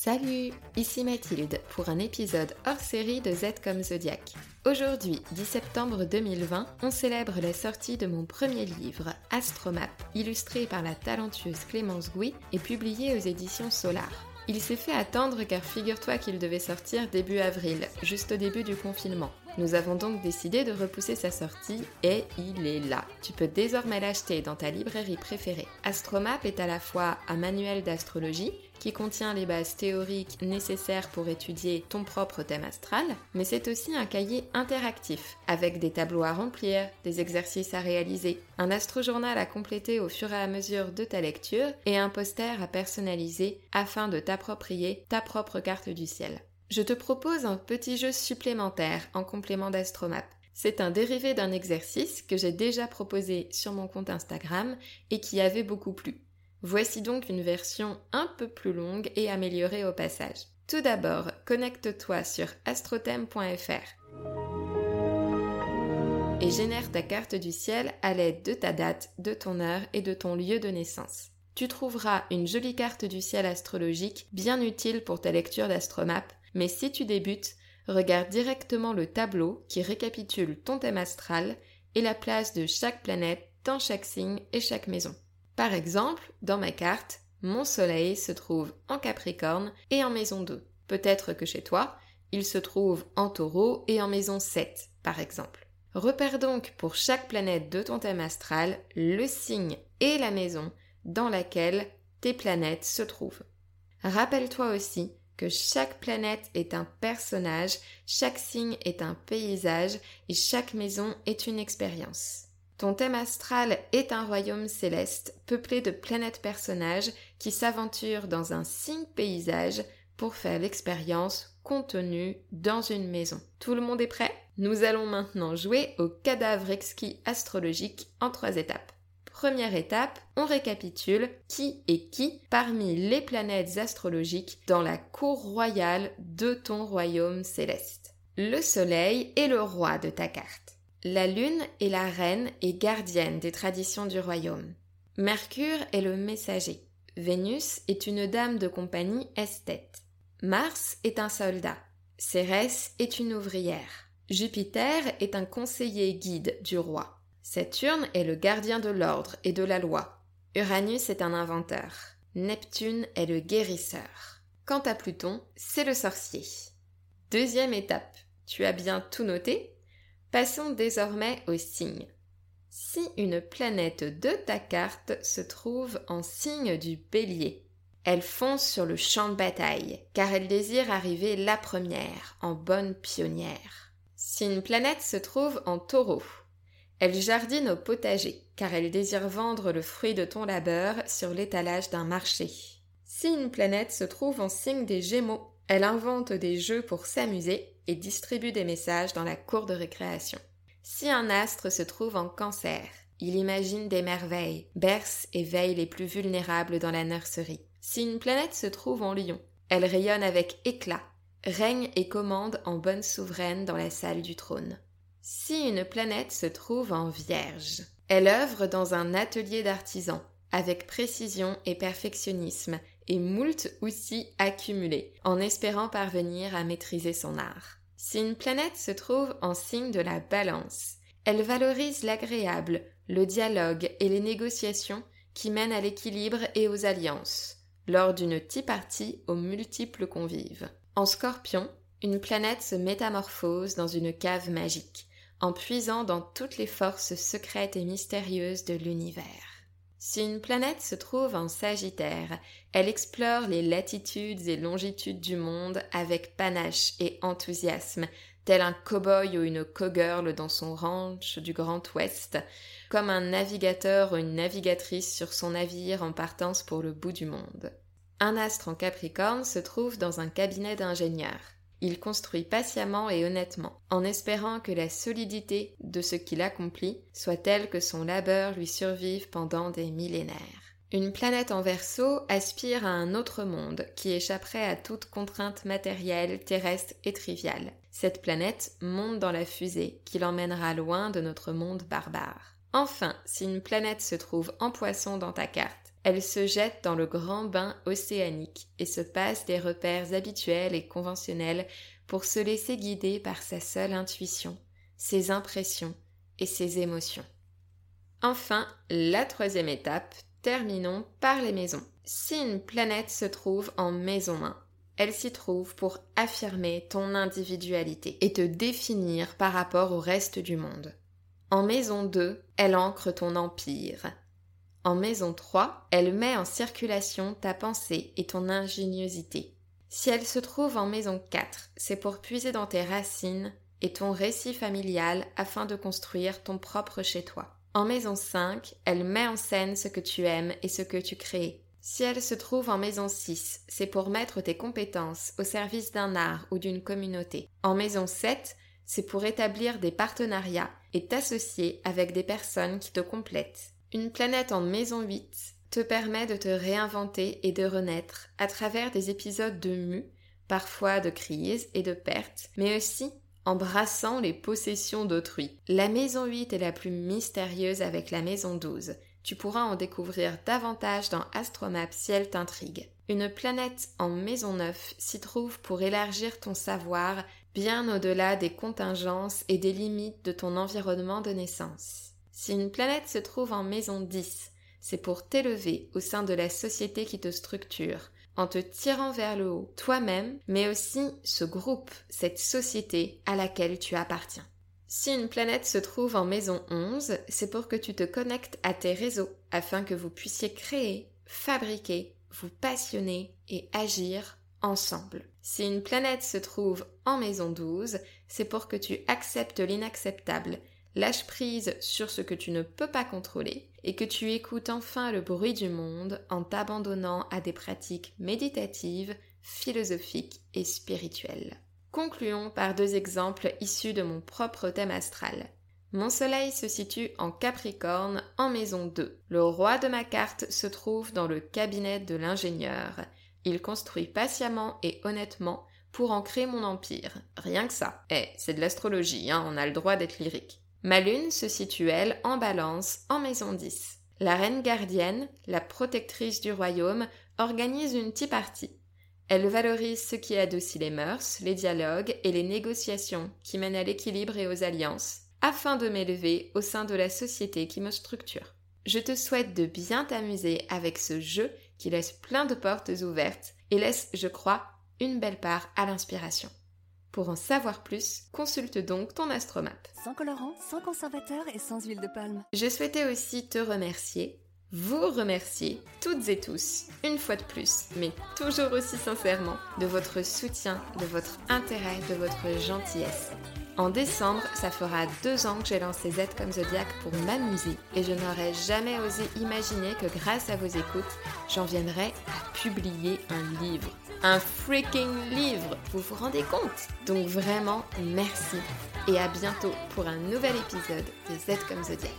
Salut, ici Mathilde pour un épisode hors série de Z comme Zodiac. Aujourd'hui, 10 septembre 2020, on célèbre la sortie de mon premier livre, Astromap, illustré par la talentueuse Clémence Gouy et publié aux éditions Solar. Il s'est fait attendre car figure-toi qu'il devait sortir début avril, juste au début du confinement. Nous avons donc décidé de repousser sa sortie et il est là. Tu peux désormais l'acheter dans ta librairie préférée. Astromap est à la fois un manuel d'astrologie qui contient les bases théoriques nécessaires pour étudier ton propre thème astral, mais c'est aussi un cahier interactif avec des tableaux à remplir, des exercices à réaliser, un astrojournal à compléter au fur et à mesure de ta lecture et un poster à personnaliser afin de t'approprier ta propre carte du ciel. Je te propose un petit jeu supplémentaire en complément d'Astromap. C'est un dérivé d'un exercice que j'ai déjà proposé sur mon compte Instagram et qui avait beaucoup plu. Voici donc une version un peu plus longue et améliorée au passage. Tout d'abord, connecte-toi sur astrothème.fr et génère ta carte du ciel à l'aide de ta date, de ton heure et de ton lieu de naissance. Tu trouveras une jolie carte du ciel astrologique bien utile pour ta lecture d'Astromap mais si tu débutes, regarde directement le tableau qui récapitule ton thème astral et la place de chaque planète dans chaque signe et chaque maison. Par exemple, dans ma carte, mon soleil se trouve en Capricorne et en maison 2. Peut-être que chez toi, il se trouve en taureau et en maison 7, par exemple. Repère donc pour chaque planète de ton thème astral le signe et la maison dans laquelle tes planètes se trouvent. Rappelle-toi aussi que chaque planète est un personnage, chaque signe est un paysage et chaque maison est une expérience. Ton thème astral est un royaume céleste peuplé de planètes personnages qui s'aventurent dans un signe paysage pour faire l'expérience contenue dans une maison. Tout le monde est prêt? Nous allons maintenant jouer au cadavre exquis astrologique en trois étapes. Première étape, on récapitule qui est qui parmi les planètes astrologiques dans la cour royale de ton royaume céleste. Le Soleil est le roi de ta carte. La Lune est la reine et gardienne des traditions du royaume. Mercure est le messager. Vénus est une dame de compagnie esthète. Mars est un soldat. Cérès est une ouvrière. Jupiter est un conseiller guide du roi. Saturne est le gardien de l'ordre et de la loi. Uranus est un inventeur. Neptune est le guérisseur. Quant à Pluton, c'est le sorcier. Deuxième étape. Tu as bien tout noté Passons désormais aux signes. Si une planète de ta carte se trouve en signe du bélier, elle fonce sur le champ de bataille, car elle désire arriver la première, en bonne pionnière. Si une planète se trouve en taureau, elle jardine au potager, car elle désire vendre le fruit de ton labeur sur l'étalage d'un marché. Si une planète se trouve en signe des Gémeaux, elle invente des jeux pour s'amuser et distribue des messages dans la cour de récréation. Si un astre se trouve en cancer, il imagine des merveilles, berce et veille les plus vulnérables dans la nurserie. Si une planète se trouve en lion, elle rayonne avec éclat, règne et commande en bonne souveraine dans la salle du trône. Si une planète se trouve en Vierge, elle œuvre dans un atelier d'artisan, avec précision et perfectionnisme, et moult outils accumulés, en espérant parvenir à maîtriser son art. Si une planète se trouve en signe de la balance, elle valorise l'agréable, le dialogue et les négociations qui mènent à l'équilibre et aux alliances, lors d'une partie aux multiples convives. En scorpion, une planète se métamorphose dans une cave magique, en puisant dans toutes les forces secrètes et mystérieuses de l'univers. Si une planète se trouve en Sagittaire, elle explore les latitudes et longitudes du monde avec panache et enthousiasme, tel un cow-boy ou une cow-girl dans son ranch du Grand Ouest, comme un navigateur ou une navigatrice sur son navire en partance pour le bout du monde. Un astre en Capricorne se trouve dans un cabinet d'ingénieurs. Il construit patiemment et honnêtement, en espérant que la solidité de ce qu'il accomplit soit telle que son labeur lui survive pendant des millénaires. Une planète en verso aspire à un autre monde qui échapperait à toute contrainte matérielle, terrestre et triviale. Cette planète monte dans la fusée qui l'emmènera loin de notre monde barbare. Enfin, si une planète se trouve en poisson dans ta carte, elle se jette dans le grand bain océanique et se passe des repères habituels et conventionnels pour se laisser guider par sa seule intuition, ses impressions et ses émotions. Enfin, la troisième étape, terminons par les maisons. Si une planète se trouve en maison 1, elle s'y trouve pour affirmer ton individualité et te définir par rapport au reste du monde. En maison 2, elle ancre ton empire. En maison 3, elle met en circulation ta pensée et ton ingéniosité. Si elle se trouve en maison 4, c'est pour puiser dans tes racines et ton récit familial afin de construire ton propre chez toi. En maison 5, elle met en scène ce que tu aimes et ce que tu crées. Si elle se trouve en maison 6, c'est pour mettre tes compétences au service d'un art ou d'une communauté. En maison 7, c'est pour établir des partenariats et t'associer avec des personnes qui te complètent. Une planète en maison 8 te permet de te réinventer et de renaître à travers des épisodes de mue, parfois de crise et de perte, mais aussi embrassant les possessions d'autrui. La maison 8 est la plus mystérieuse avec la maison 12. Tu pourras en découvrir davantage dans Astromap si elle t'intrigue. Une planète en maison 9 s'y trouve pour élargir ton savoir bien au-delà des contingences et des limites de ton environnement de naissance. Si une planète se trouve en maison 10, c'est pour t'élever au sein de la société qui te structure, en te tirant vers le haut, toi-même, mais aussi ce groupe, cette société à laquelle tu appartiens. Si une planète se trouve en maison 11, c'est pour que tu te connectes à tes réseaux afin que vous puissiez créer, fabriquer, vous passionner et agir ensemble. Si une planète se trouve en maison 12, c'est pour que tu acceptes l'inacceptable lâche prise sur ce que tu ne peux pas contrôler et que tu écoutes enfin le bruit du monde en t'abandonnant à des pratiques méditatives, philosophiques et spirituelles. Concluons par deux exemples issus de mon propre thème astral. Mon soleil se situe en Capricorne en maison 2. Le roi de ma carte se trouve dans le cabinet de l'ingénieur. Il construit patiemment et honnêtement pour ancrer mon empire. Rien que ça. Eh, c'est de l'astrologie, hein, on a le droit d'être lyrique. Ma lune se situe, elle, en balance, en maison 10. La reine gardienne, la protectrice du royaume, organise une petite partie. Elle valorise ce qui adoucit les mœurs, les dialogues et les négociations qui mènent à l'équilibre et aux alliances, afin de m'élever au sein de la société qui me structure. Je te souhaite de bien t'amuser avec ce jeu qui laisse plein de portes ouvertes et laisse, je crois, une belle part à l'inspiration. Pour en savoir plus, consulte donc ton astromap. Sans colorant, sans conservateur et sans huile de palme. Je souhaitais aussi te remercier, vous remercier, toutes et tous, une fois de plus, mais toujours aussi sincèrement, de votre soutien, de votre intérêt, de votre gentillesse. En décembre, ça fera deux ans que j'ai lancé Z comme Zodiac pour m'amuser et je n'aurais jamais osé imaginer que grâce à vos écoutes, j'en viendrais à publier un livre un freaking livre. Vous vous rendez compte? Donc vraiment, merci. Et à bientôt pour un nouvel épisode de Z comme Zodiac.